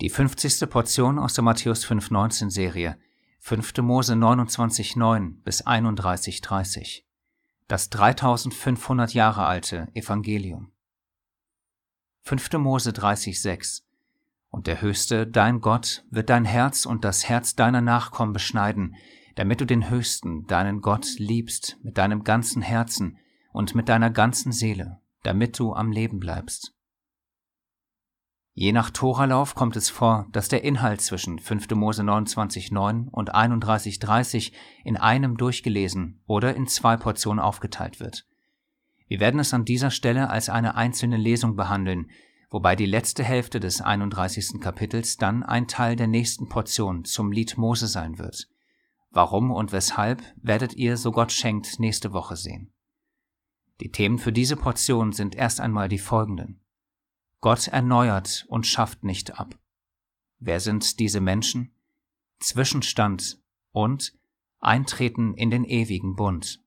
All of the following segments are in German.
Die 50. Portion aus der Matthäus 5,19 Serie, 5. Mose 29,9 bis 31,30. Das 3500 Jahre alte Evangelium. 5. Mose 30,6 Und der Höchste, dein Gott, wird dein Herz und das Herz deiner Nachkommen beschneiden, damit du den Höchsten, deinen Gott, liebst mit deinem ganzen Herzen und mit deiner ganzen Seele, damit du am Leben bleibst. Je nach Toralauf kommt es vor, dass der Inhalt zwischen 5. Mose 29,9 und 31,30 in einem durchgelesen oder in zwei Portionen aufgeteilt wird. Wir werden es an dieser Stelle als eine einzelne Lesung behandeln, wobei die letzte Hälfte des 31. Kapitels dann ein Teil der nächsten Portion zum Lied Mose sein wird. Warum und weshalb werdet ihr, so Gott schenkt, nächste Woche sehen. Die Themen für diese Portion sind erst einmal die folgenden. Gott erneuert und schafft nicht ab. Wer sind diese Menschen? Zwischenstand und Eintreten in den ewigen Bund.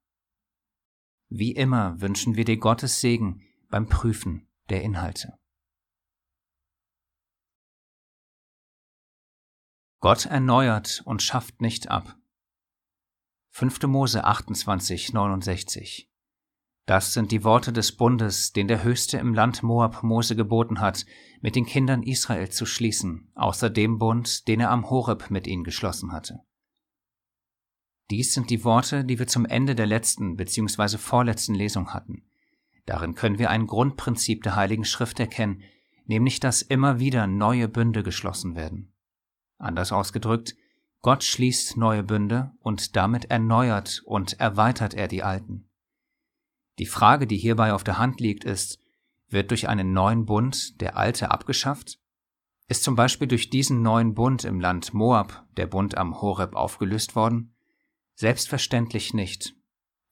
Wie immer wünschen wir dir Gottes Segen beim Prüfen der Inhalte. Gott erneuert und schafft nicht ab. 5. Mose 28, 69 das sind die Worte des Bundes, den der Höchste im Land Moab Mose geboten hat, mit den Kindern Israel zu schließen, außer dem Bund, den er am Horeb mit ihnen geschlossen hatte. Dies sind die Worte, die wir zum Ende der letzten bzw. vorletzten Lesung hatten. Darin können wir ein Grundprinzip der Heiligen Schrift erkennen, nämlich dass immer wieder neue Bünde geschlossen werden. Anders ausgedrückt, Gott schließt neue Bünde und damit erneuert und erweitert er die alten. Die Frage, die hierbei auf der Hand liegt, ist, wird durch einen neuen Bund der alte abgeschafft? Ist zum Beispiel durch diesen neuen Bund im Land Moab der Bund am Horeb aufgelöst worden? Selbstverständlich nicht.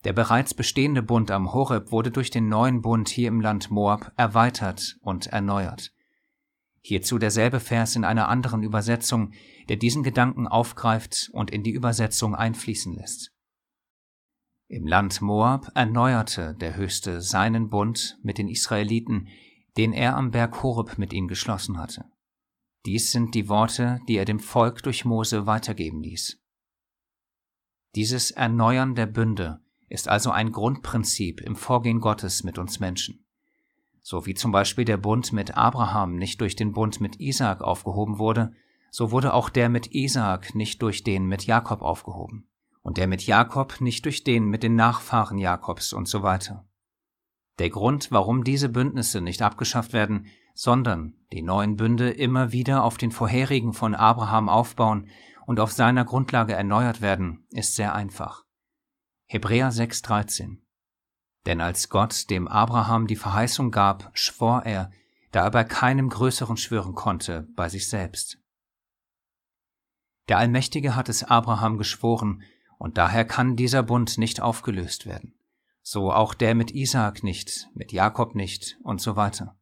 Der bereits bestehende Bund am Horeb wurde durch den neuen Bund hier im Land Moab erweitert und erneuert. Hierzu derselbe Vers in einer anderen Übersetzung, der diesen Gedanken aufgreift und in die Übersetzung einfließen lässt. Im Land Moab erneuerte der Höchste seinen Bund mit den Israeliten, den er am Berg Horeb mit ihnen geschlossen hatte. Dies sind die Worte, die er dem Volk durch Mose weitergeben ließ. Dieses Erneuern der Bünde ist also ein Grundprinzip im Vorgehen Gottes mit uns Menschen. So wie zum Beispiel der Bund mit Abraham nicht durch den Bund mit Isaak aufgehoben wurde, so wurde auch der mit Isaak nicht durch den mit Jakob aufgehoben und der mit Jakob nicht durch den mit den Nachfahren Jakobs und so weiter. Der Grund, warum diese Bündnisse nicht abgeschafft werden, sondern die neuen Bünde immer wieder auf den vorherigen von Abraham aufbauen und auf seiner Grundlage erneuert werden, ist sehr einfach. Hebräer 6,13 Denn als Gott dem Abraham die Verheißung gab, schwor er, da er bei keinem Größeren schwören konnte, bei sich selbst. Der Allmächtige hat es Abraham geschworen, und daher kann dieser Bund nicht aufgelöst werden. So auch der mit Isaak nicht, mit Jakob nicht und so weiter.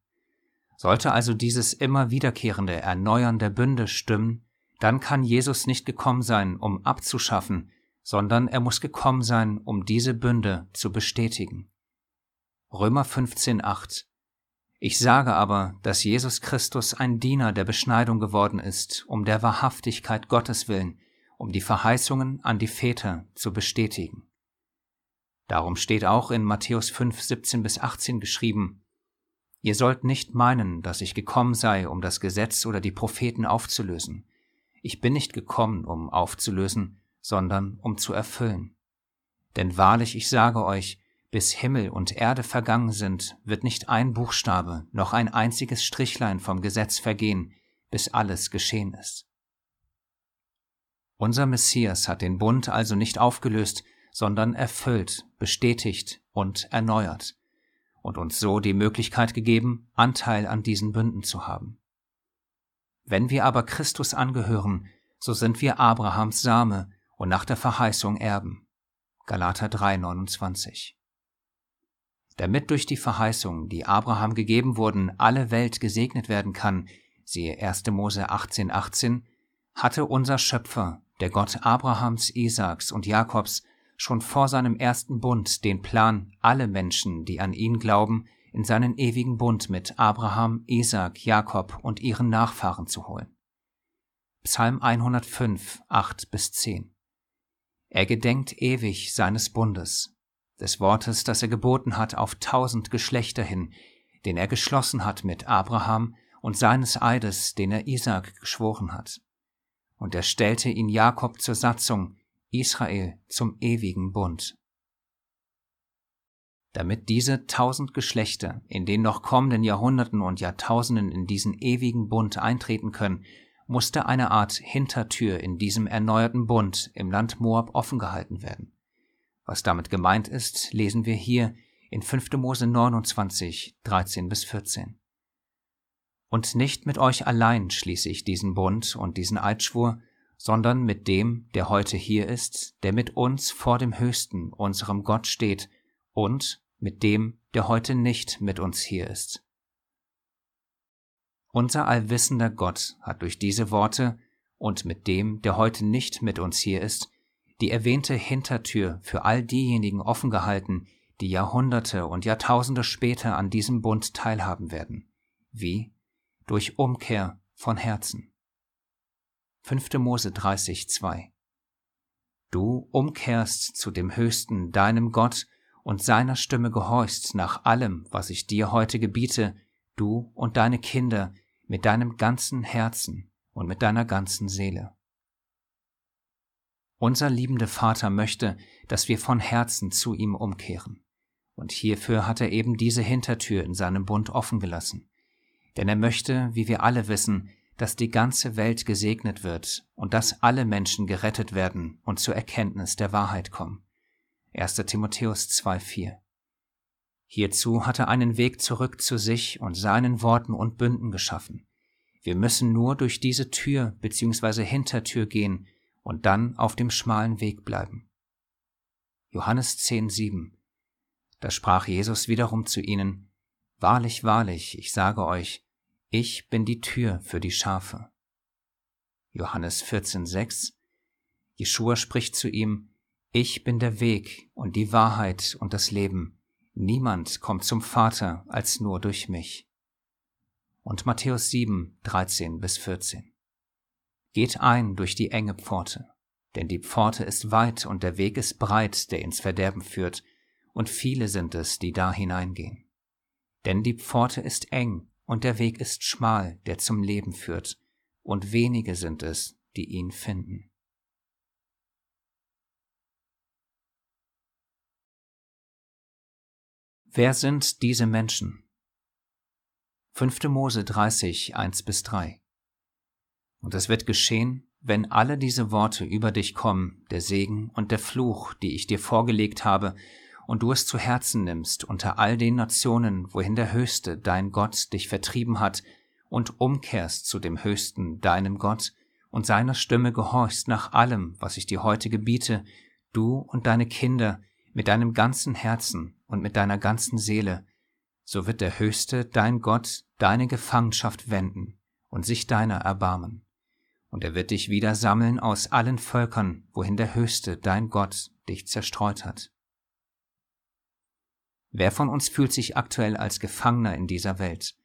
Sollte also dieses immer wiederkehrende Erneuern der Bünde stimmen, dann kann Jesus nicht gekommen sein, um abzuschaffen, sondern er muss gekommen sein, um diese Bünde zu bestätigen. Römer 15,8 Ich sage aber, dass Jesus Christus ein Diener der Beschneidung geworden ist, um der Wahrhaftigkeit Gottes willen, um die Verheißungen an die Väter zu bestätigen. Darum steht auch in Matthäus 5, 17 bis 18 geschrieben, Ihr sollt nicht meinen, dass ich gekommen sei, um das Gesetz oder die Propheten aufzulösen. Ich bin nicht gekommen, um aufzulösen, sondern um zu erfüllen. Denn wahrlich, ich sage euch, bis Himmel und Erde vergangen sind, wird nicht ein Buchstabe noch ein einziges Strichlein vom Gesetz vergehen, bis alles geschehen ist. Unser Messias hat den Bund also nicht aufgelöst, sondern erfüllt, bestätigt und erneuert und uns so die Möglichkeit gegeben, Anteil an diesen Bünden zu haben. Wenn wir aber Christus angehören, so sind wir Abrahams Same und nach der Verheißung Erben. Galater 3, 29. Damit durch die Verheißung, die Abraham gegeben wurden, alle Welt gesegnet werden kann, siehe 1. Mose 18, 18, hatte unser Schöpfer der Gott Abrahams, Isaaks und Jakobs, schon vor seinem ersten Bund den Plan, alle Menschen, die an ihn glauben, in seinen ewigen Bund mit Abraham, Isaak, Jakob und ihren Nachfahren zu holen. Psalm 105, 8 bis 10. Er gedenkt ewig seines Bundes, des Wortes, das er geboten hat auf tausend Geschlechter hin, den er geschlossen hat mit Abraham und seines Eides, den er Isaak geschworen hat. Und er stellte ihn Jakob zur Satzung, Israel zum ewigen Bund. Damit diese tausend Geschlechter in den noch kommenden Jahrhunderten und Jahrtausenden in diesen ewigen Bund eintreten können, musste eine Art Hintertür in diesem erneuerten Bund im Land Moab offen gehalten werden. Was damit gemeint ist, lesen wir hier in 5. Mose 29, 13 bis 14. Und nicht mit euch allein schließe ich diesen Bund und diesen Eidschwur, sondern mit dem, der heute hier ist, der mit uns vor dem Höchsten, unserem Gott steht, und mit dem, der heute nicht mit uns hier ist. Unser allwissender Gott hat durch diese Worte und mit dem, der heute nicht mit uns hier ist, die erwähnte Hintertür für all diejenigen offen gehalten, die Jahrhunderte und Jahrtausende später an diesem Bund teilhaben werden. Wie? Durch Umkehr von Herzen. 5. Mose 30, 2 Du umkehrst zu dem Höchsten, deinem Gott, und seiner Stimme gehorchst nach allem, was ich dir heute gebiete, du und deine Kinder, mit deinem ganzen Herzen und mit deiner ganzen Seele. Unser liebender Vater möchte, dass wir von Herzen zu ihm umkehren. Und hierfür hat er eben diese Hintertür in seinem Bund offen gelassen. Denn er möchte, wie wir alle wissen, dass die ganze Welt gesegnet wird und dass alle Menschen gerettet werden und zur Erkenntnis der Wahrheit kommen. 1. Timotheus 2,4. Hierzu hat er einen Weg zurück zu sich und seinen Worten und Bünden geschaffen. Wir müssen nur durch diese Tür bzw. Hintertür gehen und dann auf dem schmalen Weg bleiben. Johannes 10,7 Da sprach Jesus wiederum zu ihnen, Wahrlich, wahrlich, ich sage euch, ich bin die Tür für die Schafe. Johannes 14,6 Jeschua spricht zu ihm, ich bin der Weg und die Wahrheit und das Leben. Niemand kommt zum Vater als nur durch mich. Und Matthäus 7, 13 bis 14. Geht ein durch die enge Pforte, denn die Pforte ist weit und der Weg ist breit, der ins Verderben führt, und viele sind es, die da hineingehen. Denn die Pforte ist eng und der Weg ist schmal, der zum Leben führt, und wenige sind es, die ihn finden. Wer sind diese Menschen? 5. Mose 30, 1 bis 3. Und es wird geschehen, wenn alle diese Worte über dich kommen, der Segen und der Fluch, die ich dir vorgelegt habe, und du es zu Herzen nimmst unter all den Nationen, wohin der Höchste, dein Gott, dich vertrieben hat, und umkehrst zu dem Höchsten, deinem Gott, und seiner Stimme gehorchst nach allem, was ich dir heute gebiete, du und deine Kinder, mit deinem ganzen Herzen und mit deiner ganzen Seele, so wird der Höchste, dein Gott, deine Gefangenschaft wenden und sich deiner erbarmen. Und er wird dich wieder sammeln aus allen Völkern, wohin der Höchste, dein Gott, dich zerstreut hat. Wer von uns fühlt sich aktuell als Gefangener in dieser Welt?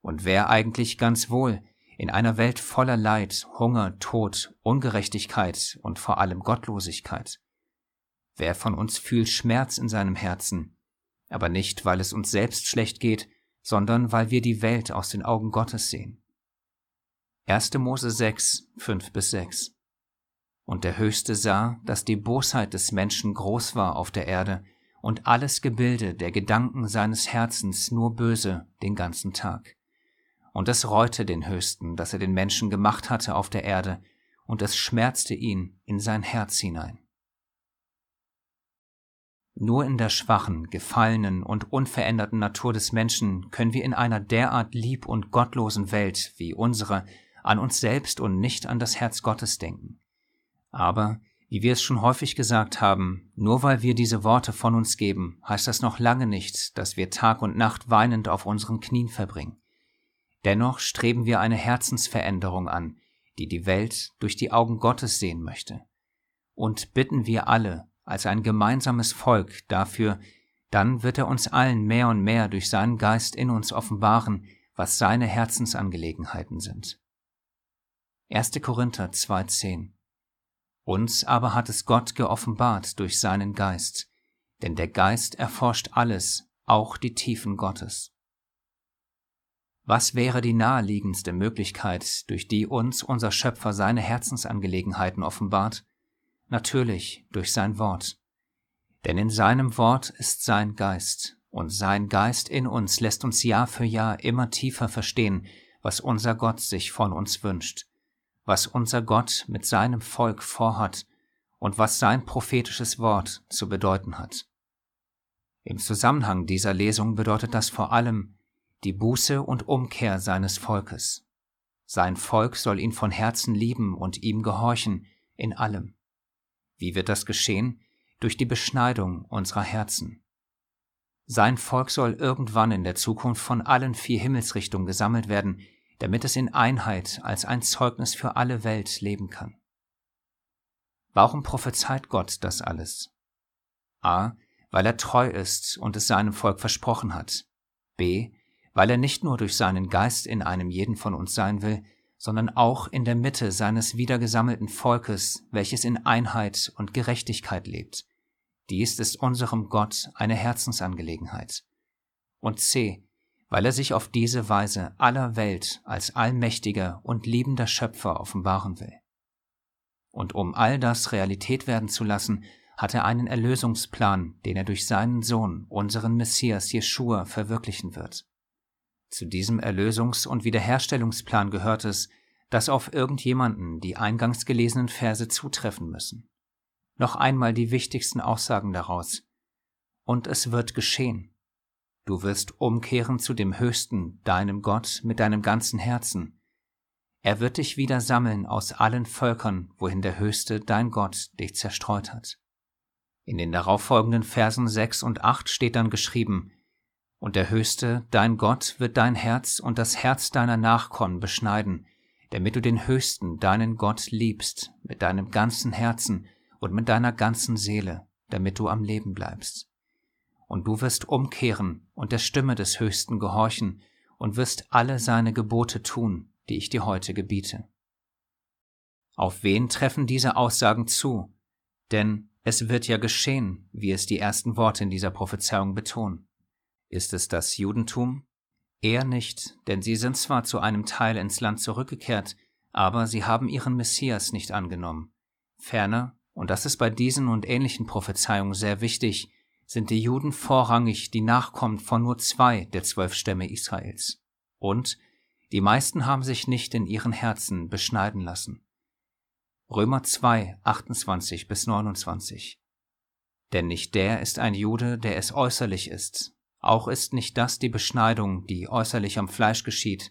Und wer eigentlich ganz wohl in einer Welt voller Leid, Hunger, Tod, Ungerechtigkeit und vor allem Gottlosigkeit? Wer von uns fühlt Schmerz in seinem Herzen, aber nicht, weil es uns selbst schlecht geht, sondern weil wir die Welt aus den Augen Gottes sehen. 1. Mose 6, 5 bis 6 Und der Höchste sah, dass die Bosheit des Menschen groß war auf der Erde und alles Gebilde der Gedanken seines Herzens nur böse den ganzen Tag. Und es reute den Höchsten, dass er den Menschen gemacht hatte auf der Erde, und es schmerzte ihn in sein Herz hinein. Nur in der schwachen, gefallenen und unveränderten Natur des Menschen können wir in einer derart lieb und gottlosen Welt wie unsere an uns selbst und nicht an das Herz Gottes denken. Aber, wie wir es schon häufig gesagt haben, nur weil wir diese Worte von uns geben, heißt das noch lange nicht, dass wir Tag und Nacht weinend auf unseren Knien verbringen. Dennoch streben wir eine Herzensveränderung an, die die Welt durch die Augen Gottes sehen möchte. Und bitten wir alle, als ein gemeinsames Volk dafür, dann wird er uns allen mehr und mehr durch seinen Geist in uns offenbaren, was seine Herzensangelegenheiten sind. 1. Korinther 2,10 Uns aber hat es Gott geoffenbart durch seinen Geist, denn der Geist erforscht alles, auch die Tiefen Gottes. Was wäre die naheliegendste Möglichkeit, durch die uns unser Schöpfer seine Herzensangelegenheiten offenbart? Natürlich durch sein Wort. Denn in seinem Wort ist sein Geist, und sein Geist in uns lässt uns Jahr für Jahr immer tiefer verstehen, was unser Gott sich von uns wünscht, was unser Gott mit seinem Volk vorhat und was sein prophetisches Wort zu bedeuten hat. Im Zusammenhang dieser Lesung bedeutet das vor allem die Buße und Umkehr seines Volkes. Sein Volk soll ihn von Herzen lieben und ihm gehorchen in allem. Wie wird das geschehen? Durch die Beschneidung unserer Herzen. Sein Volk soll irgendwann in der Zukunft von allen vier Himmelsrichtungen gesammelt werden, damit es in Einheit als ein Zeugnis für alle Welt leben kann. Warum prophezeit Gott das alles? A. Weil er treu ist und es seinem Volk versprochen hat. B. Weil er nicht nur durch seinen Geist in einem jeden von uns sein will, sondern auch in der Mitte seines wiedergesammelten Volkes, welches in Einheit und Gerechtigkeit lebt. Dies ist unserem Gott eine Herzensangelegenheit. Und C, weil er sich auf diese Weise aller Welt als allmächtiger und liebender Schöpfer offenbaren will. Und um all das Realität werden zu lassen, hat er einen Erlösungsplan, den er durch seinen Sohn, unseren Messias Jeschua, verwirklichen wird. Zu diesem Erlösungs- und Wiederherstellungsplan gehört es, dass auf irgendjemanden die eingangs gelesenen Verse zutreffen müssen noch einmal die wichtigsten Aussagen daraus. Und es wird geschehen. Du wirst umkehren zu dem Höchsten, deinem Gott, mit deinem ganzen Herzen. Er wird dich wieder sammeln aus allen Völkern, wohin der Höchste, dein Gott, dich zerstreut hat. In den darauffolgenden Versen sechs und acht steht dann geschrieben, Und der Höchste, dein Gott, wird dein Herz und das Herz deiner Nachkommen beschneiden, damit du den Höchsten, deinen Gott, liebst, mit deinem ganzen Herzen und mit deiner ganzen Seele, damit du am Leben bleibst. Und du wirst umkehren und der Stimme des Höchsten gehorchen und wirst alle seine Gebote tun, die ich dir heute gebiete. Auf wen treffen diese Aussagen zu? Denn es wird ja geschehen, wie es die ersten Worte in dieser Prophezeiung betonen. Ist es das Judentum? Eher nicht, denn sie sind zwar zu einem Teil ins Land zurückgekehrt, aber sie haben ihren Messias nicht angenommen. Ferner und das ist bei diesen und ähnlichen Prophezeiungen sehr wichtig, sind die Juden vorrangig die Nachkommen von nur zwei der zwölf Stämme Israels. Und die meisten haben sich nicht in ihren Herzen beschneiden lassen. Römer 2, 28 bis 29. Denn nicht der ist ein Jude, der es äußerlich ist. Auch ist nicht das die Beschneidung, die äußerlich am Fleisch geschieht,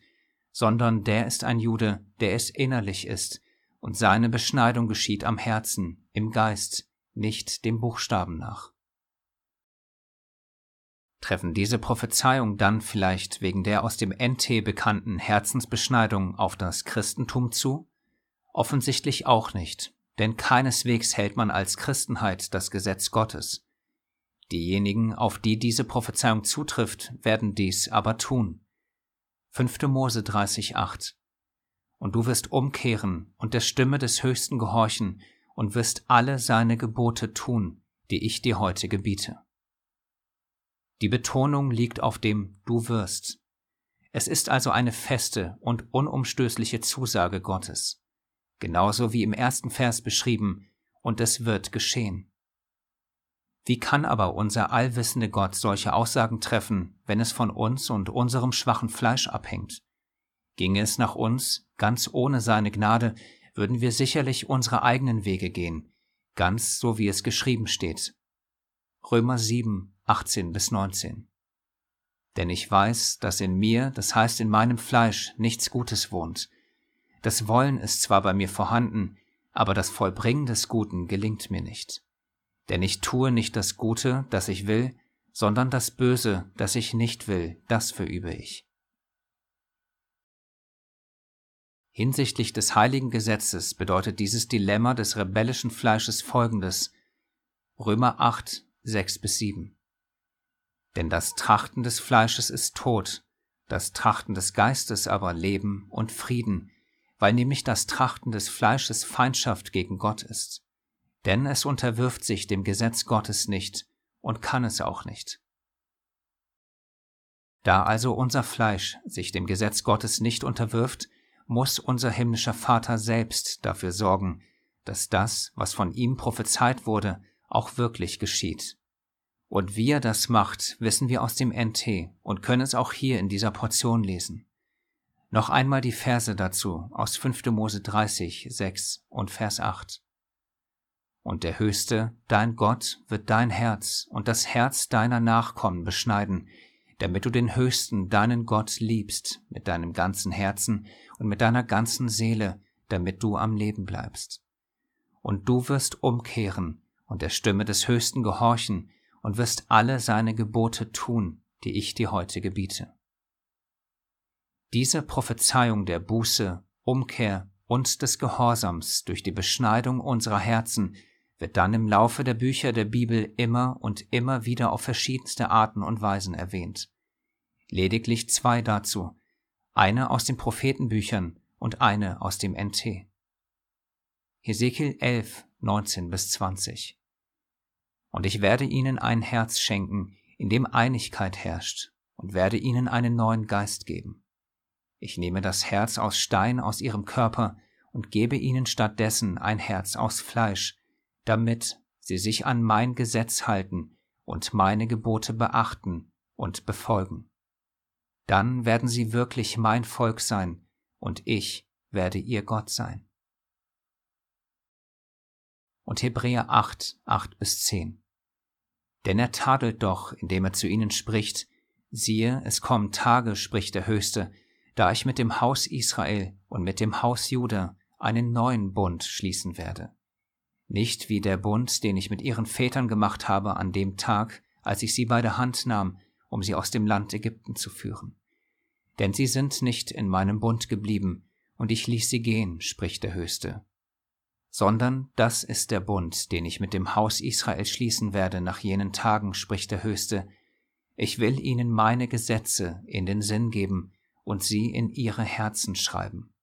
sondern der ist ein Jude, der es innerlich ist, und seine Beschneidung geschieht am Herzen, im Geist, nicht dem Buchstaben nach. Treffen diese Prophezeiung dann vielleicht wegen der aus dem NT bekannten Herzensbeschneidung auf das Christentum zu? Offensichtlich auch nicht, denn keineswegs hält man als Christenheit das Gesetz Gottes. Diejenigen, auf die diese Prophezeiung zutrifft, werden dies aber tun. 5. Mose 30,8 und du wirst umkehren und der Stimme des Höchsten gehorchen und wirst alle seine Gebote tun, die ich dir heute gebiete. Die Betonung liegt auf dem Du wirst. Es ist also eine feste und unumstößliche Zusage Gottes, genauso wie im ersten Vers beschrieben, und es wird geschehen. Wie kann aber unser allwissende Gott solche Aussagen treffen, wenn es von uns und unserem schwachen Fleisch abhängt? Ginge es nach uns, ganz ohne seine Gnade, würden wir sicherlich unsere eigenen Wege gehen, ganz so wie es geschrieben steht. Römer 7, 18 bis 19. Denn ich weiß, dass in mir, das heißt in meinem Fleisch, nichts Gutes wohnt. Das Wollen ist zwar bei mir vorhanden, aber das Vollbringen des Guten gelingt mir nicht. Denn ich tue nicht das Gute, das ich will, sondern das Böse, das ich nicht will, das verübe ich. Hinsichtlich des heiligen Gesetzes bedeutet dieses Dilemma des rebellischen Fleisches folgendes. Römer 8, 6 bis 7. Denn das Trachten des Fleisches ist Tod, das Trachten des Geistes aber Leben und Frieden, weil nämlich das Trachten des Fleisches Feindschaft gegen Gott ist. Denn es unterwirft sich dem Gesetz Gottes nicht und kann es auch nicht. Da also unser Fleisch sich dem Gesetz Gottes nicht unterwirft, muss unser himmlischer Vater selbst dafür sorgen, dass das, was von ihm prophezeit wurde, auch wirklich geschieht. Und wie er das macht, wissen wir aus dem NT und können es auch hier in dieser Portion lesen. Noch einmal die Verse dazu aus 5. Mose 30, 6 und Vers 8. Und der Höchste, dein Gott, wird dein Herz und das Herz deiner Nachkommen beschneiden, damit du den Höchsten, deinen Gott, liebst mit deinem ganzen Herzen und mit deiner ganzen Seele, damit du am Leben bleibst. Und du wirst umkehren und der Stimme des Höchsten gehorchen und wirst alle seine Gebote tun, die ich dir heute gebiete. Diese Prophezeiung der Buße, Umkehr und des Gehorsams durch die Beschneidung unserer Herzen wird dann im Laufe der Bücher der Bibel immer und immer wieder auf verschiedenste Arten und Weisen erwähnt. Lediglich zwei dazu, eine aus den Prophetenbüchern und eine aus dem NT. Hesekiel 11, 19 bis 20. Und ich werde ihnen ein Herz schenken, in dem Einigkeit herrscht, und werde ihnen einen neuen Geist geben. Ich nehme das Herz aus Stein aus ihrem Körper und gebe ihnen stattdessen ein Herz aus Fleisch, damit sie sich an mein Gesetz halten und meine Gebote beachten und befolgen. Dann werden sie wirklich mein Volk sein, und ich werde ihr Gott sein. Und Hebräer 8, 8 bis 10. Denn er tadelt doch, indem er zu ihnen spricht, siehe, es kommen Tage, spricht der Höchste, da ich mit dem Haus Israel und mit dem Haus Juda einen neuen Bund schließen werde nicht wie der Bund, den ich mit ihren Vätern gemacht habe an dem Tag, als ich sie bei der Hand nahm, um sie aus dem Land Ägypten zu führen. Denn sie sind nicht in meinem Bund geblieben, und ich ließ sie gehen, spricht der Höchste. Sondern das ist der Bund, den ich mit dem Haus Israel schließen werde nach jenen Tagen, spricht der Höchste. Ich will ihnen meine Gesetze in den Sinn geben und sie in ihre Herzen schreiben.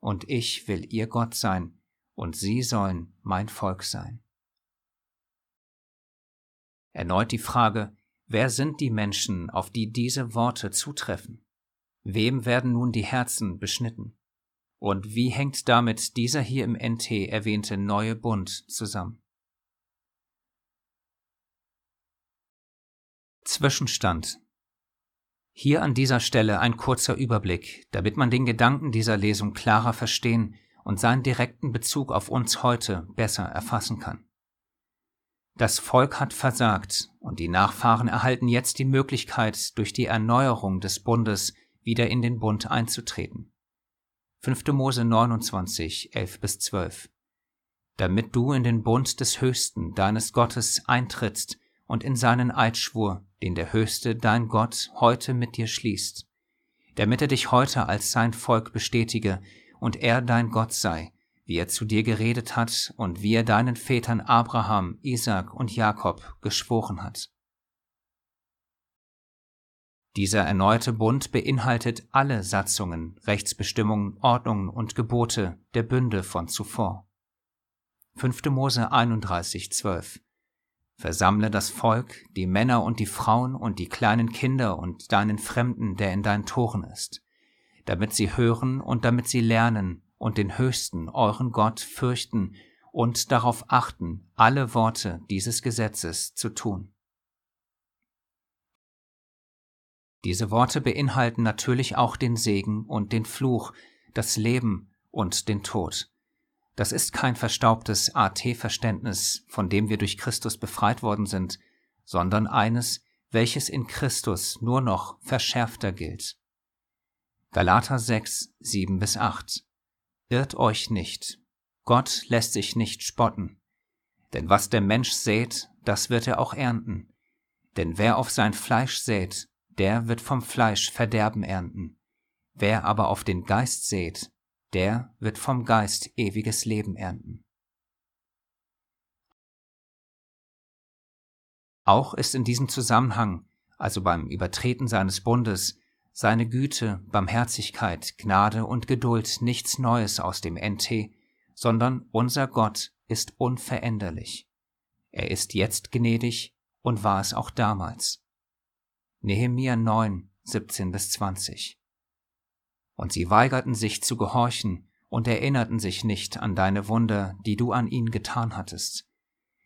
Und ich will ihr Gott sein, und sie sollen mein Volk sein. Erneut die Frage, wer sind die Menschen, auf die diese Worte zutreffen? Wem werden nun die Herzen beschnitten? Und wie hängt damit dieser hier im NT erwähnte neue Bund zusammen? Zwischenstand Hier an dieser Stelle ein kurzer Überblick, damit man den Gedanken dieser Lesung klarer verstehen und seinen direkten Bezug auf uns heute besser erfassen kann. Das Volk hat versagt und die Nachfahren erhalten jetzt die Möglichkeit, durch die Erneuerung des Bundes wieder in den Bund einzutreten. 5. Mose 29, 11 bis 12. Damit du in den Bund des Höchsten, deines Gottes, eintrittst und in seinen Eidschwur, den der Höchste, dein Gott, heute mit dir schließt, damit er dich heute als sein Volk bestätige, und er dein Gott sei, wie er zu dir geredet hat und wie er deinen Vätern Abraham, Isaac und Jakob geschworen hat. Dieser erneute Bund beinhaltet alle Satzungen, Rechtsbestimmungen, Ordnungen und Gebote der Bünde von zuvor. 5. Mose 31, 12 Versammle das Volk, die Männer und die Frauen und die kleinen Kinder und deinen Fremden, der in deinen Toren ist damit sie hören und damit sie lernen und den Höchsten, euren Gott, fürchten und darauf achten, alle Worte dieses Gesetzes zu tun. Diese Worte beinhalten natürlich auch den Segen und den Fluch, das Leben und den Tod. Das ist kein verstaubtes AT-Verständnis, von dem wir durch Christus befreit worden sind, sondern eines, welches in Christus nur noch verschärfter gilt. Galater 6, 7 bis 8. Irrt euch nicht. Gott lässt sich nicht spotten. Denn was der Mensch sät, das wird er auch ernten. Denn wer auf sein Fleisch sät, der wird vom Fleisch Verderben ernten. Wer aber auf den Geist sät, der wird vom Geist ewiges Leben ernten. Auch ist in diesem Zusammenhang, also beim Übertreten seines Bundes, seine Güte, Barmherzigkeit, Gnade und Geduld nichts Neues aus dem NT, sondern unser Gott ist unveränderlich. Er ist jetzt gnädig und war es auch damals. Nehemia 9, 17 bis 20. Und sie weigerten sich zu gehorchen und erinnerten sich nicht an deine Wunder, die du an ihnen getan hattest.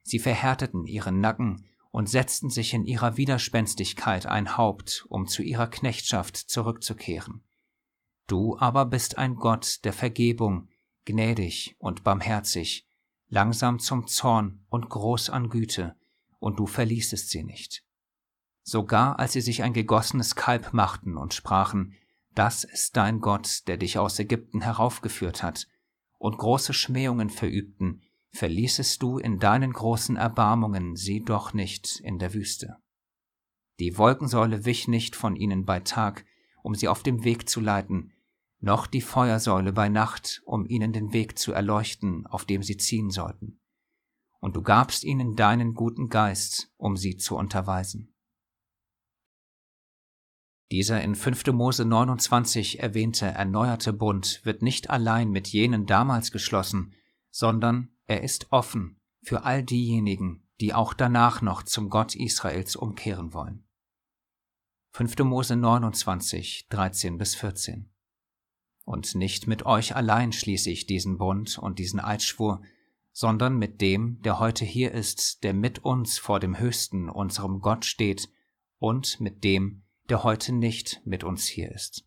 Sie verhärteten ihren Nacken und setzten sich in ihrer Widerspenstigkeit ein Haupt, um zu ihrer Knechtschaft zurückzukehren. Du aber bist ein Gott der Vergebung, gnädig und barmherzig, langsam zum Zorn und groß an Güte, und du verließest sie nicht. Sogar als sie sich ein gegossenes Kalb machten und sprachen, das ist dein Gott, der dich aus Ägypten heraufgeführt hat, und große Schmähungen verübten, verließest du in deinen großen Erbarmungen sie doch nicht in der Wüste. Die Wolkensäule wich nicht von ihnen bei Tag, um sie auf dem Weg zu leiten, noch die Feuersäule bei Nacht, um ihnen den Weg zu erleuchten, auf dem sie ziehen sollten. Und du gabst ihnen deinen guten Geist, um sie zu unterweisen. Dieser in 5. Mose 29 erwähnte erneuerte Bund wird nicht allein mit jenen damals geschlossen, sondern er ist offen für all diejenigen, die auch danach noch zum Gott Israels umkehren wollen. 5. Mose 29, 13 bis 14. Und nicht mit euch allein schließe ich diesen Bund und diesen Eidschwur, sondern mit dem, der heute hier ist, der mit uns vor dem Höchsten, unserem Gott steht, und mit dem, der heute nicht mit uns hier ist.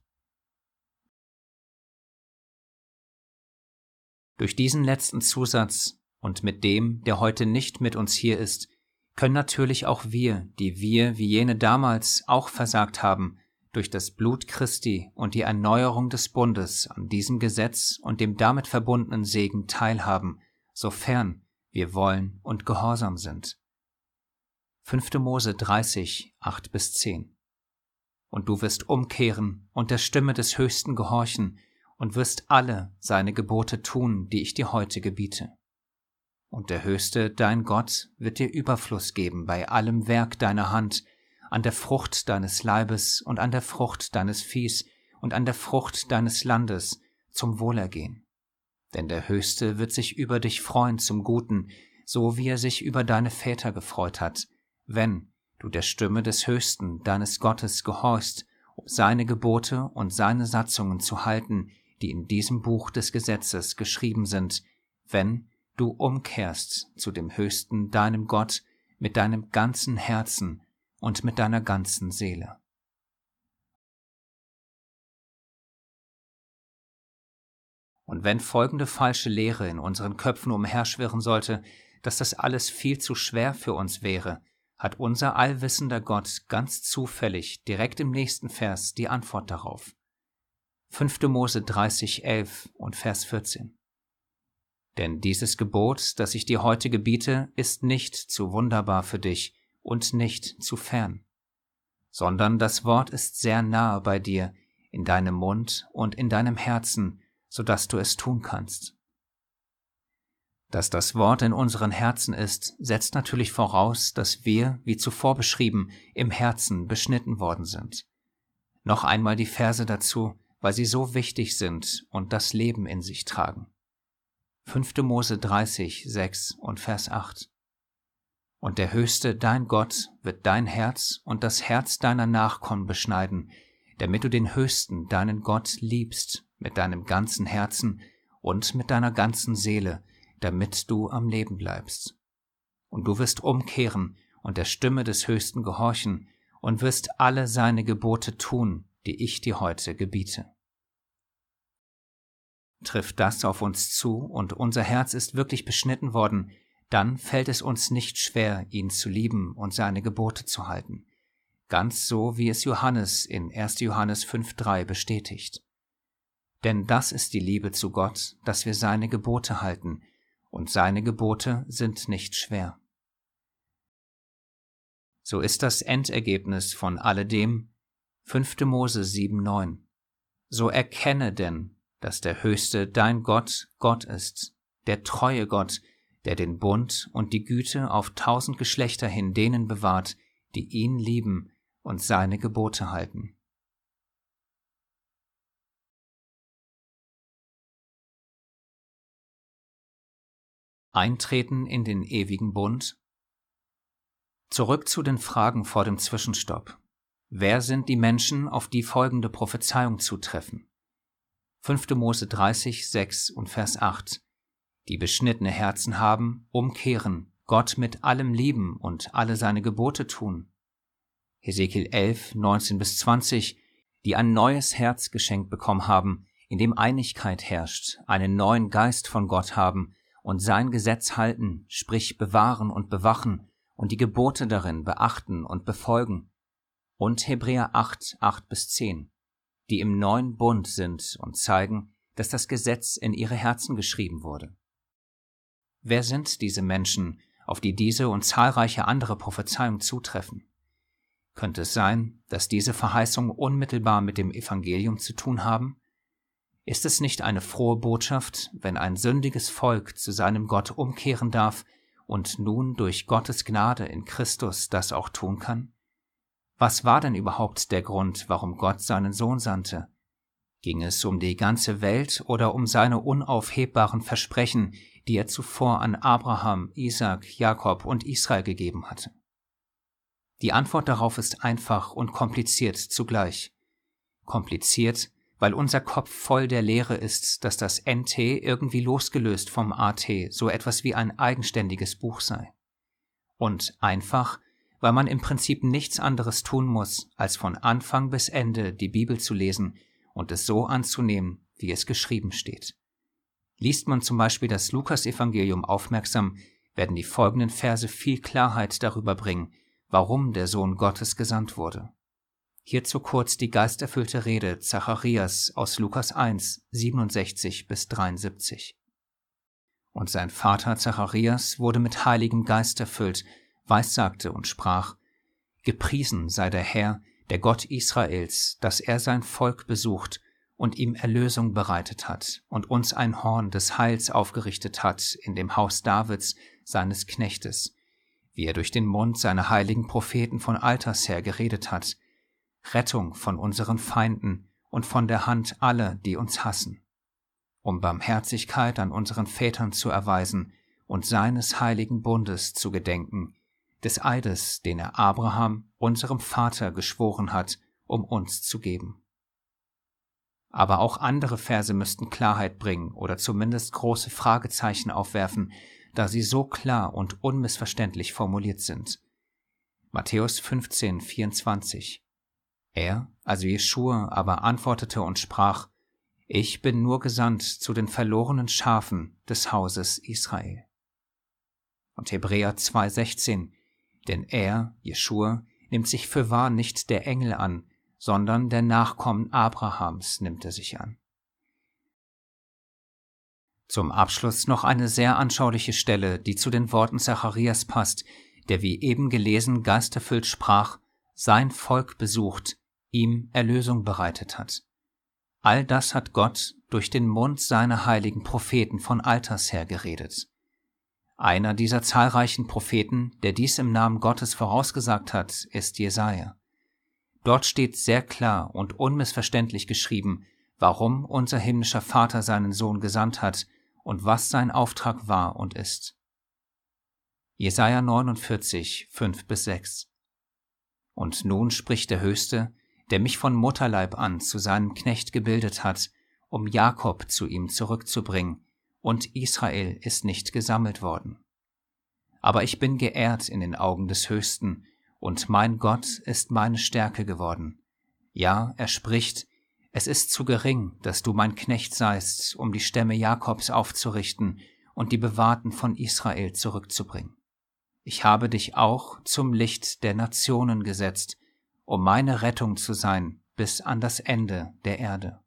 Durch diesen letzten Zusatz und mit dem, der heute nicht mit uns hier ist, können natürlich auch wir, die wir wie jene damals auch versagt haben, durch das Blut Christi und die Erneuerung des Bundes an diesem Gesetz und dem damit verbundenen Segen teilhaben, sofern wir wollen und gehorsam sind. 5. Mose 30, 8 bis 10 Und du wirst umkehren und der Stimme des Höchsten gehorchen, und wirst alle seine Gebote tun, die ich dir heute gebiete. Und der Höchste, dein Gott, wird dir Überfluss geben bei allem Werk deiner Hand, an der Frucht deines Leibes und an der Frucht deines Viehs und an der Frucht deines Landes zum Wohlergehen. Denn der Höchste wird sich über dich freuen zum Guten, so wie er sich über deine Väter gefreut hat, wenn du der Stimme des Höchsten, deines Gottes, gehorchst, um seine Gebote und seine Satzungen zu halten, die in diesem Buch des Gesetzes geschrieben sind, wenn du umkehrst zu dem Höchsten, deinem Gott, mit deinem ganzen Herzen und mit deiner ganzen Seele. Und wenn folgende falsche Lehre in unseren Köpfen umherschwirren sollte, dass das alles viel zu schwer für uns wäre, hat unser allwissender Gott ganz zufällig direkt im nächsten Vers die Antwort darauf. 5. Mose 30, 11 und Vers 14. Denn dieses Gebot, das ich dir heute gebiete, ist nicht zu wunderbar für dich und nicht zu fern, sondern das Wort ist sehr nahe bei dir, in deinem Mund und in deinem Herzen, so dass du es tun kannst. Dass das Wort in unseren Herzen ist, setzt natürlich voraus, dass wir, wie zuvor beschrieben, im Herzen beschnitten worden sind. Noch einmal die Verse dazu, weil sie so wichtig sind und das Leben in sich tragen. 5. Mose 30, 6 und Vers 8. Und der Höchste, dein Gott, wird dein Herz und das Herz deiner Nachkommen beschneiden, damit du den Höchsten, deinen Gott, liebst mit deinem ganzen Herzen und mit deiner ganzen Seele, damit du am Leben bleibst. Und du wirst umkehren und der Stimme des Höchsten gehorchen und wirst alle seine Gebote tun, die ich dir heute gebiete. Trifft das auf uns zu und unser Herz ist wirklich beschnitten worden, dann fällt es uns nicht schwer, ihn zu lieben und seine Gebote zu halten. Ganz so, wie es Johannes in 1. Johannes 5.3 bestätigt. Denn das ist die Liebe zu Gott, dass wir seine Gebote halten, und seine Gebote sind nicht schwer. So ist das Endergebnis von alledem 5. Mose 7,9. So erkenne denn, dass der Höchste dein Gott Gott ist, der treue Gott, der den Bund und die Güte auf tausend Geschlechter hin denen bewahrt, die ihn lieben und seine Gebote halten. Eintreten in den ewigen Bund? Zurück zu den Fragen vor dem Zwischenstopp. Wer sind die Menschen, auf die folgende Prophezeiung zutreffen? 5. Mose 30, 6 und Vers 8. Die beschnittene Herzen haben, umkehren, Gott mit allem lieben und alle seine Gebote tun. Hesekiel 11, 19 bis 20, die ein neues Herz geschenkt bekommen haben, in dem Einigkeit herrscht, einen neuen Geist von Gott haben und sein Gesetz halten, sprich bewahren und bewachen und die Gebote darin beachten und befolgen. Und Hebräer 8, 8 bis 10, die im neuen Bund sind und zeigen, dass das Gesetz in ihre Herzen geschrieben wurde. Wer sind diese Menschen, auf die diese und zahlreiche andere Prophezeiungen zutreffen? Könnte es sein, dass diese Verheißungen unmittelbar mit dem Evangelium zu tun haben? Ist es nicht eine frohe Botschaft, wenn ein sündiges Volk zu seinem Gott umkehren darf und nun durch Gottes Gnade in Christus das auch tun kann? Was war denn überhaupt der Grund, warum Gott seinen Sohn sandte? Ging es um die ganze Welt oder um seine unaufhebbaren Versprechen, die er zuvor an Abraham, Isaac, Jakob und Israel gegeben hatte? Die Antwort darauf ist einfach und kompliziert zugleich. Kompliziert, weil unser Kopf voll der Lehre ist, dass das NT irgendwie losgelöst vom AT so etwas wie ein eigenständiges Buch sei. Und einfach, weil man im Prinzip nichts anderes tun muss, als von Anfang bis Ende die Bibel zu lesen und es so anzunehmen, wie es geschrieben steht. Liest man zum Beispiel das Lukasevangelium aufmerksam, werden die folgenden Verse viel Klarheit darüber bringen, warum der Sohn Gottes gesandt wurde. Hierzu kurz die geisterfüllte Rede Zacharias aus Lukas 1, 67 bis 73. Und sein Vater Zacharias wurde mit heiligem Geist erfüllt, weissagte und sprach, Gepriesen sei der Herr, der Gott Israels, dass er sein Volk besucht und ihm Erlösung bereitet hat und uns ein Horn des Heils aufgerichtet hat in dem Haus Davids, seines Knechtes, wie er durch den Mund seiner heiligen Propheten von alters her geredet hat, Rettung von unseren Feinden und von der Hand aller, die uns hassen, um Barmherzigkeit an unseren Vätern zu erweisen und seines heiligen Bundes zu gedenken, des Eides, den er Abraham, unserem Vater, geschworen hat, um uns zu geben. Aber auch andere Verse müssten Klarheit bringen oder zumindest große Fragezeichen aufwerfen, da sie so klar und unmissverständlich formuliert sind. Matthäus 15, 24. Er, also Jeschua, aber antwortete und sprach, Ich bin nur gesandt zu den verlorenen Schafen des Hauses Israel. Und Hebräer 2,16, denn er, Jeschua, nimmt sich für wahr nicht der Engel an, sondern der Nachkommen Abrahams nimmt er sich an. Zum Abschluss noch eine sehr anschauliche Stelle, die zu den Worten Zacharias passt, der wie eben gelesen geisterfüllt sprach, sein Volk besucht, ihm Erlösung bereitet hat. All das hat Gott durch den Mund seiner heiligen Propheten von alters her geredet. Einer dieser zahlreichen Propheten, der dies im Namen Gottes vorausgesagt hat, ist Jesaja. Dort steht sehr klar und unmissverständlich geschrieben, warum unser himmlischer Vater seinen Sohn gesandt hat und was sein Auftrag war und ist. Jesaja 49, 5 bis 6. Und nun spricht der Höchste, der mich von Mutterleib an zu seinem Knecht gebildet hat, um Jakob zu ihm zurückzubringen, und Israel ist nicht gesammelt worden. Aber ich bin geehrt in den Augen des Höchsten, und mein Gott ist meine Stärke geworden. Ja, er spricht, es ist zu gering, dass du mein Knecht seist, um die Stämme Jakobs aufzurichten und die Bewahrten von Israel zurückzubringen. Ich habe dich auch zum Licht der Nationen gesetzt, um meine Rettung zu sein bis an das Ende der Erde.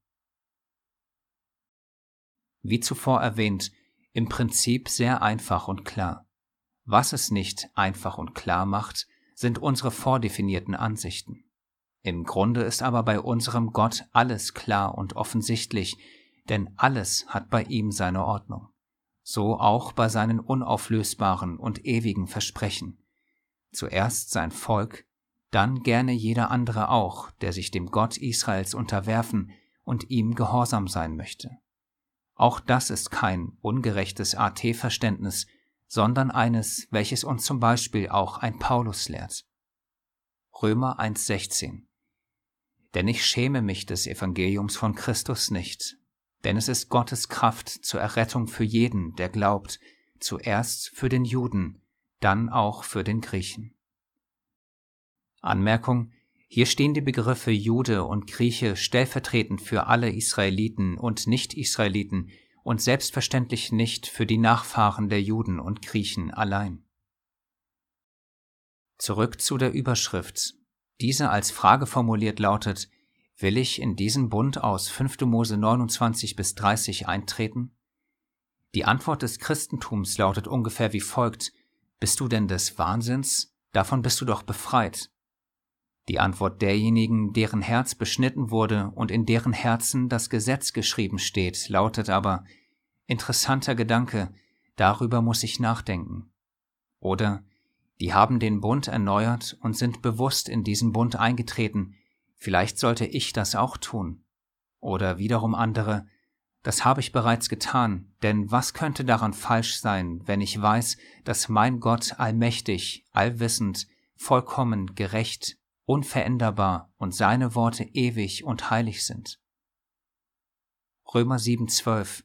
Wie zuvor erwähnt, im Prinzip sehr einfach und klar. Was es nicht einfach und klar macht, sind unsere vordefinierten Ansichten. Im Grunde ist aber bei unserem Gott alles klar und offensichtlich, denn alles hat bei ihm seine Ordnung. So auch bei seinen unauflösbaren und ewigen Versprechen. Zuerst sein Volk, dann gerne jeder andere auch, der sich dem Gott Israels unterwerfen und ihm gehorsam sein möchte. Auch das ist kein ungerechtes AT-Verständnis, sondern eines, welches uns zum Beispiel auch ein Paulus lehrt. Römer 1,16 Denn ich schäme mich des Evangeliums von Christus nicht, denn es ist Gottes Kraft zur Errettung für jeden, der glaubt, zuerst für den Juden, dann auch für den Griechen. Anmerkung hier stehen die Begriffe Jude und Grieche stellvertretend für alle Israeliten und Nicht-Israeliten und selbstverständlich nicht für die Nachfahren der Juden und Griechen allein. Zurück zu der Überschrift. Diese als Frage formuliert lautet, will ich in diesen Bund aus 5. Mose 29 bis 30 eintreten? Die Antwort des Christentums lautet ungefähr wie folgt, bist du denn des Wahnsinns? Davon bist du doch befreit. Die Antwort derjenigen, deren Herz beschnitten wurde und in deren Herzen das Gesetz geschrieben steht, lautet aber, interessanter Gedanke, darüber muss ich nachdenken. Oder, die haben den Bund erneuert und sind bewusst in diesen Bund eingetreten, vielleicht sollte ich das auch tun. Oder wiederum andere, das habe ich bereits getan, denn was könnte daran falsch sein, wenn ich weiß, dass mein Gott allmächtig, allwissend, vollkommen, gerecht, unveränderbar und seine Worte ewig und heilig sind. Römer 7,12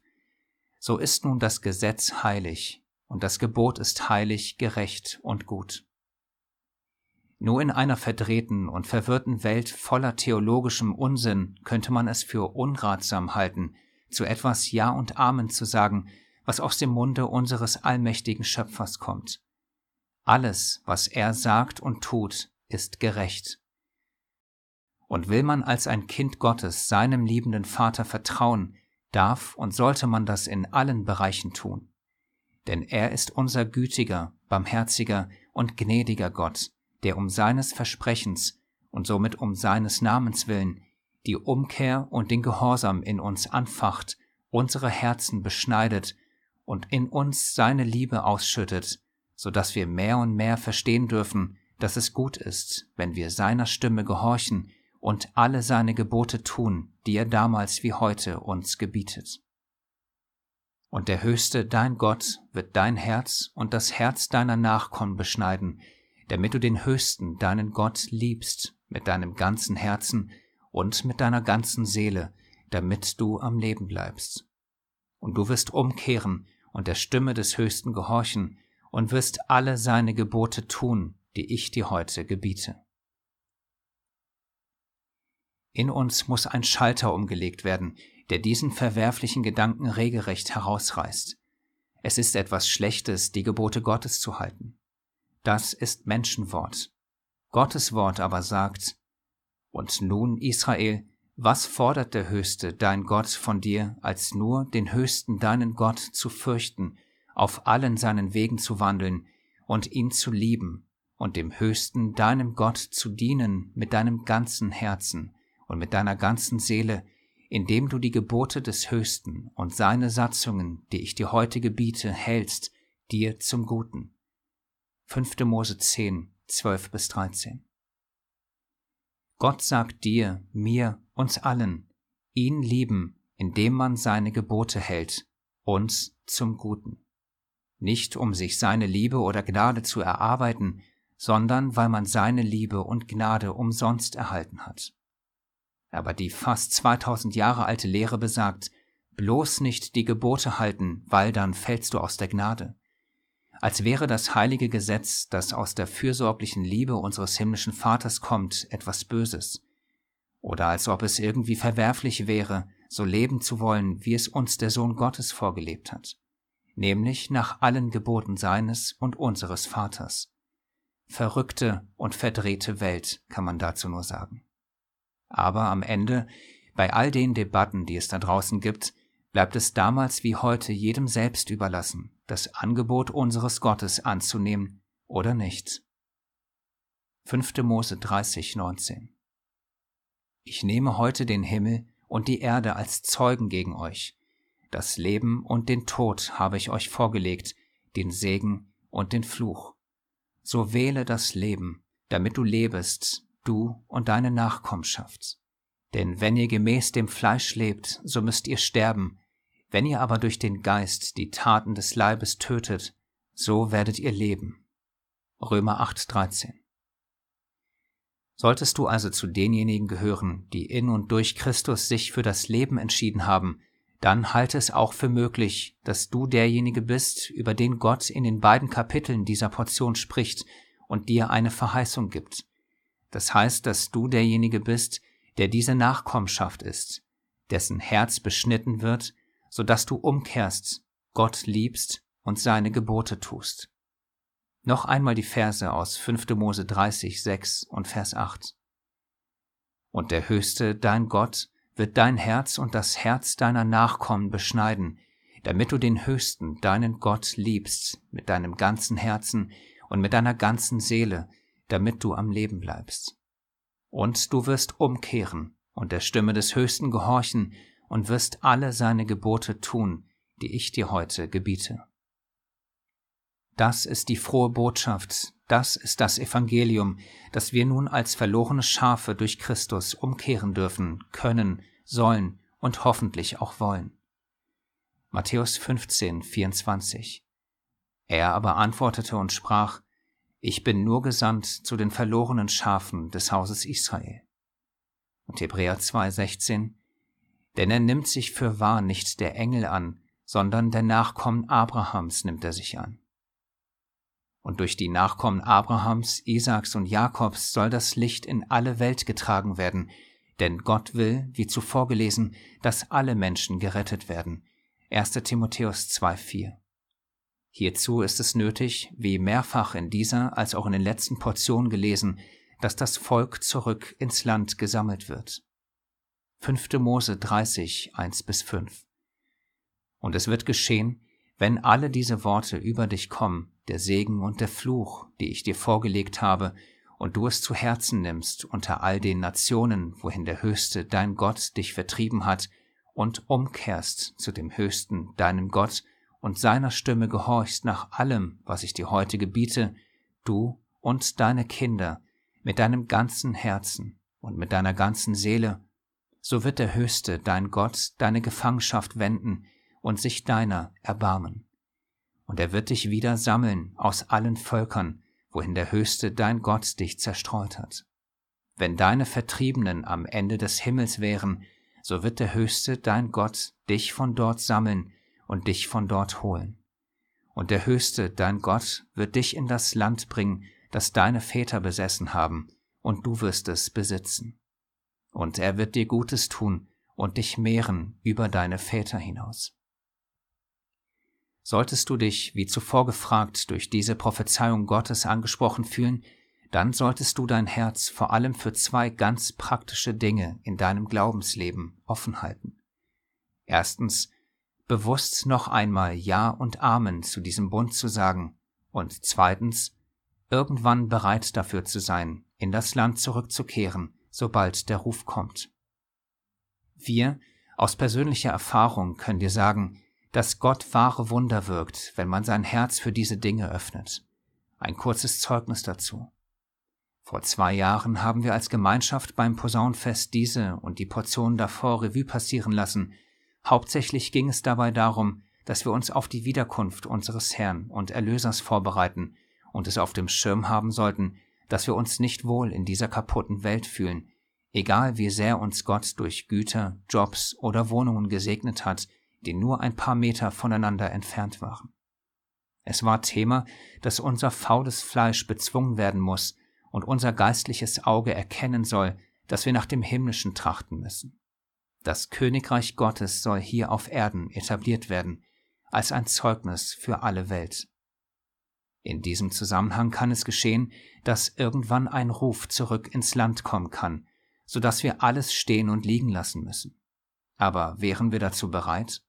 So ist nun das Gesetz heilig, und das Gebot ist heilig, gerecht und gut. Nur in einer verdrehten und verwirrten Welt voller theologischem Unsinn könnte man es für unratsam halten, zu etwas Ja und Amen zu sagen, was aus dem Munde unseres allmächtigen Schöpfers kommt. Alles, was er sagt und tut, ist gerecht. Und will man als ein Kind Gottes seinem liebenden Vater vertrauen, darf und sollte man das in allen Bereichen tun. Denn er ist unser gütiger, barmherziger und gnädiger Gott, der um seines Versprechens und somit um seines Namens willen die Umkehr und den Gehorsam in uns anfacht, unsere Herzen beschneidet und in uns seine Liebe ausschüttet, so dass wir mehr und mehr verstehen dürfen, dass es gut ist, wenn wir seiner Stimme gehorchen und alle seine Gebote tun, die er damals wie heute uns gebietet. Und der Höchste, dein Gott, wird dein Herz und das Herz deiner Nachkommen beschneiden, damit du den Höchsten, deinen Gott, liebst mit deinem ganzen Herzen und mit deiner ganzen Seele, damit du am Leben bleibst. Und du wirst umkehren und der Stimme des Höchsten gehorchen und wirst alle seine Gebote tun, die ich dir heute gebiete. In uns muss ein Schalter umgelegt werden, der diesen verwerflichen Gedanken regelrecht herausreißt. Es ist etwas Schlechtes, die Gebote Gottes zu halten. Das ist Menschenwort. Gottes Wort aber sagt, Und nun, Israel, was fordert der Höchste, dein Gott, von dir, als nur den Höchsten, deinen Gott, zu fürchten, auf allen seinen Wegen zu wandeln und ihn zu lieben und dem Höchsten, deinem Gott, zu dienen mit deinem ganzen Herzen und mit deiner ganzen Seele, indem du die Gebote des Höchsten und seine Satzungen, die ich dir heute gebiete, hältst, dir zum Guten. 5. Mose 10, 12 bis 13. Gott sagt dir, mir, uns allen, ihn lieben, indem man seine Gebote hält, uns zum Guten. Nicht um sich seine Liebe oder Gnade zu erarbeiten, sondern weil man seine Liebe und Gnade umsonst erhalten hat. Aber die fast 2000 Jahre alte Lehre besagt, bloß nicht die Gebote halten, weil dann fällst du aus der Gnade. Als wäre das heilige Gesetz, das aus der fürsorglichen Liebe unseres himmlischen Vaters kommt, etwas Böses. Oder als ob es irgendwie verwerflich wäre, so leben zu wollen, wie es uns der Sohn Gottes vorgelebt hat, nämlich nach allen Geboten seines und unseres Vaters. Verrückte und verdrehte Welt, kann man dazu nur sagen. Aber am Ende, bei all den Debatten, die es da draußen gibt, bleibt es damals wie heute jedem selbst überlassen, das Angebot unseres Gottes anzunehmen oder nicht. 5. Mose 30, 19 Ich nehme heute den Himmel und die Erde als Zeugen gegen euch. Das Leben und den Tod habe ich euch vorgelegt, den Segen und den Fluch. So wähle das Leben, damit du lebest du und deine Nachkommenschaft. Denn wenn ihr gemäß dem Fleisch lebt, so müsst ihr sterben, Wenn ihr aber durch den Geist die Taten des Leibes tötet, so werdet ihr leben. Römer 8:13 Solltest du also zu denjenigen gehören, die in und durch Christus sich für das Leben entschieden haben, dann halte es auch für möglich, dass du derjenige bist, über den Gott in den beiden Kapiteln dieser Portion spricht und dir eine Verheißung gibt. Das heißt, dass du derjenige bist, der diese Nachkommenschaft ist, dessen Herz beschnitten wird, so dass du umkehrst, Gott liebst und seine Gebote tust. Noch einmal die Verse aus 5. Mose 30, 6 und Vers 8. Und der Höchste, dein Gott, wird dein Herz und das Herz deiner Nachkommen beschneiden, damit du den Höchsten, deinen Gott, liebst mit deinem ganzen Herzen und mit deiner ganzen Seele, damit du am Leben bleibst. Und du wirst umkehren und der Stimme des Höchsten gehorchen und wirst alle seine Gebote tun, die ich dir heute gebiete. Das ist die frohe Botschaft, das ist das Evangelium, das wir nun als verlorene Schafe durch Christus umkehren dürfen, können, sollen und hoffentlich auch wollen. Matthäus 15, 24. Er aber antwortete und sprach, Ich bin nur gesandt zu den verlorenen Schafen des Hauses Israel. Und Hebräer 2, 16. Denn er nimmt sich für wahr nicht der Engel an, sondern der Nachkommen Abrahams nimmt er sich an und durch die Nachkommen Abrahams, Isaaks und Jakobs soll das Licht in alle Welt getragen werden, denn Gott will, wie zuvor gelesen, dass alle Menschen gerettet werden. 1. Timotheus 2,4 Hierzu ist es nötig, wie mehrfach in dieser als auch in den letzten Portionen gelesen, dass das Volk zurück ins Land gesammelt wird. 5. Mose 30, 1 bis 5 Und es wird geschehen, wenn alle diese Worte über dich kommen, der Segen und der Fluch, die ich dir vorgelegt habe, und du es zu Herzen nimmst unter all den Nationen, wohin der Höchste dein Gott dich vertrieben hat, und umkehrst zu dem Höchsten deinem Gott und seiner Stimme gehorchst nach allem, was ich dir heute gebiete, du und deine Kinder mit deinem ganzen Herzen und mit deiner ganzen Seele, so wird der Höchste dein Gott deine Gefangenschaft wenden und sich deiner erbarmen und er wird dich wieder sammeln aus allen Völkern, wohin der Höchste dein Gott dich zerstreut hat. Wenn deine Vertriebenen am Ende des Himmels wären, so wird der Höchste dein Gott dich von dort sammeln und dich von dort holen. Und der Höchste dein Gott wird dich in das Land bringen, das deine Väter besessen haben, und du wirst es besitzen. Und er wird dir Gutes tun und dich mehren über deine Väter hinaus. Solltest du dich, wie zuvor gefragt, durch diese Prophezeiung Gottes angesprochen fühlen, dann solltest du dein Herz vor allem für zwei ganz praktische Dinge in deinem Glaubensleben offen halten. Erstens, bewusst noch einmal Ja und Amen zu diesem Bund zu sagen und zweitens, irgendwann bereit dafür zu sein, in das Land zurückzukehren, sobald der Ruf kommt. Wir, aus persönlicher Erfahrung, können dir sagen, dass Gott wahre Wunder wirkt, wenn man sein Herz für diese Dinge öffnet. Ein kurzes Zeugnis dazu. Vor zwei Jahren haben wir als Gemeinschaft beim Posaunenfest diese und die Portionen davor Revue passieren lassen. Hauptsächlich ging es dabei darum, dass wir uns auf die Wiederkunft unseres Herrn und Erlösers vorbereiten und es auf dem Schirm haben sollten, dass wir uns nicht wohl in dieser kaputten Welt fühlen, egal wie sehr uns Gott durch Güter, Jobs oder Wohnungen gesegnet hat, die nur ein paar Meter voneinander entfernt waren. Es war Thema, dass unser faules Fleisch bezwungen werden muss und unser geistliches Auge erkennen soll, dass wir nach dem Himmlischen trachten müssen. Das Königreich Gottes soll hier auf Erden etabliert werden, als ein Zeugnis für alle Welt. In diesem Zusammenhang kann es geschehen, dass irgendwann ein Ruf zurück ins Land kommen kann, so dass wir alles stehen und liegen lassen müssen. Aber wären wir dazu bereit?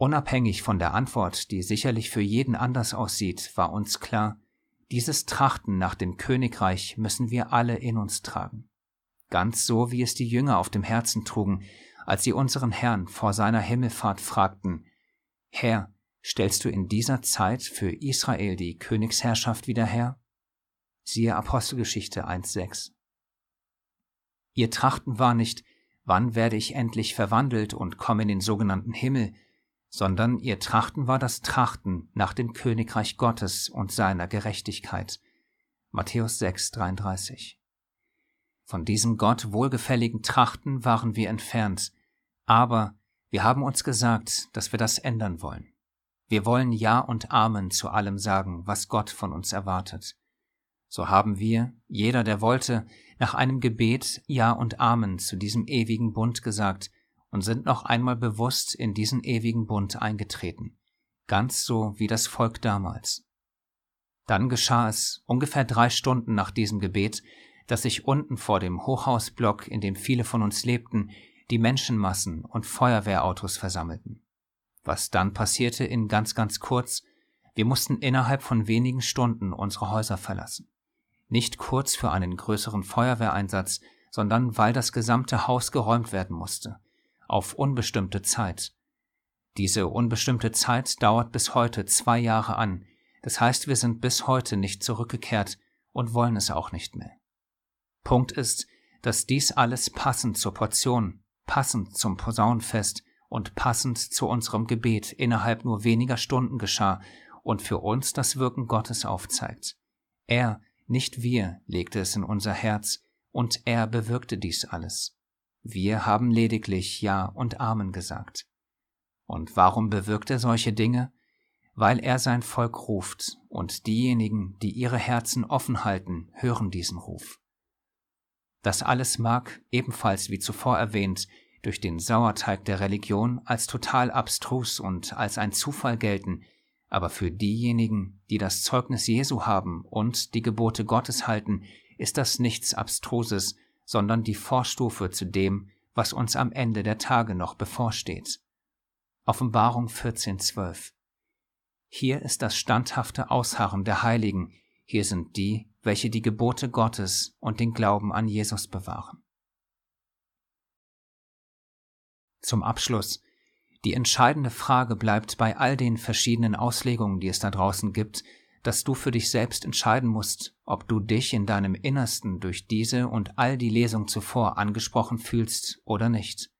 Unabhängig von der Antwort, die sicherlich für jeden anders aussieht, war uns klar, dieses Trachten nach dem Königreich müssen wir alle in uns tragen. Ganz so, wie es die Jünger auf dem Herzen trugen, als sie unseren Herrn vor seiner Himmelfahrt fragten, Herr, stellst du in dieser Zeit für Israel die Königsherrschaft wieder her? Siehe Apostelgeschichte 1.6. Ihr Trachten war nicht, wann werde ich endlich verwandelt und komme in den sogenannten Himmel, sondern ihr Trachten war das Trachten nach dem Königreich Gottes und seiner Gerechtigkeit. Matthäus 6, 33. Von diesem Gott wohlgefälligen Trachten waren wir entfernt, aber wir haben uns gesagt, dass wir das ändern wollen. Wir wollen Ja und Amen zu allem sagen, was Gott von uns erwartet. So haben wir, jeder, der wollte, nach einem Gebet Ja und Amen zu diesem ewigen Bund gesagt und sind noch einmal bewusst in diesen ewigen Bund eingetreten, ganz so wie das Volk damals. Dann geschah es, ungefähr drei Stunden nach diesem Gebet, dass sich unten vor dem Hochhausblock, in dem viele von uns lebten, die Menschenmassen und Feuerwehrautos versammelten. Was dann passierte in ganz, ganz kurz, wir mussten innerhalb von wenigen Stunden unsere Häuser verlassen. Nicht kurz für einen größeren Feuerwehreinsatz, sondern weil das gesamte Haus geräumt werden musste, auf unbestimmte Zeit. Diese unbestimmte Zeit dauert bis heute zwei Jahre an, das heißt, wir sind bis heute nicht zurückgekehrt und wollen es auch nicht mehr. Punkt ist, dass dies alles passend zur Portion, passend zum Posaunenfest und passend zu unserem Gebet innerhalb nur weniger Stunden geschah und für uns das Wirken Gottes aufzeigt. Er, nicht wir, legte es in unser Herz, und er bewirkte dies alles. Wir haben lediglich Ja und Amen gesagt. Und warum bewirkt er solche Dinge? Weil er sein Volk ruft, und diejenigen, die ihre Herzen offen halten, hören diesen Ruf. Das alles mag, ebenfalls wie zuvor erwähnt, durch den Sauerteig der Religion als total abstrus und als ein Zufall gelten, aber für diejenigen, die das Zeugnis Jesu haben und die Gebote Gottes halten, ist das nichts Abstruses, sondern die Vorstufe zu dem, was uns am Ende der Tage noch bevorsteht. Offenbarung 14.12 Hier ist das standhafte Ausharren der Heiligen, hier sind die, welche die Gebote Gottes und den Glauben an Jesus bewahren. Zum Abschluss. Die entscheidende Frage bleibt bei all den verschiedenen Auslegungen, die es da draußen gibt, dass du für dich selbst entscheiden musst, ob du dich in deinem Innersten durch diese und all die Lesung zuvor angesprochen fühlst oder nicht.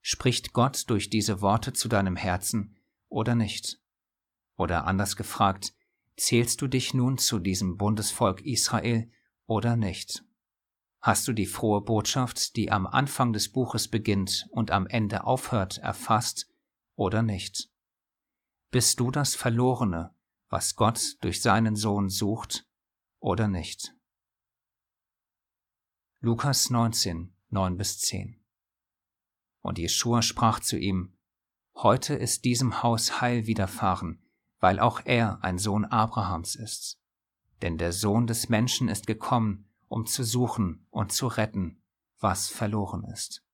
Spricht Gott durch diese Worte zu deinem Herzen oder nicht? Oder anders gefragt, zählst du dich nun zu diesem Bundesvolk Israel oder nicht? Hast du die frohe Botschaft, die am Anfang des Buches beginnt und am Ende aufhört, erfasst oder nicht? Bist du das Verlorene, was Gott durch seinen Sohn sucht oder nicht? Lukas 19, 9 bis 10 Und Jeschua sprach zu ihm, Heute ist diesem Haus Heil widerfahren, weil auch er ein Sohn Abrahams ist. Denn der Sohn des Menschen ist gekommen, um zu suchen und zu retten, was verloren ist.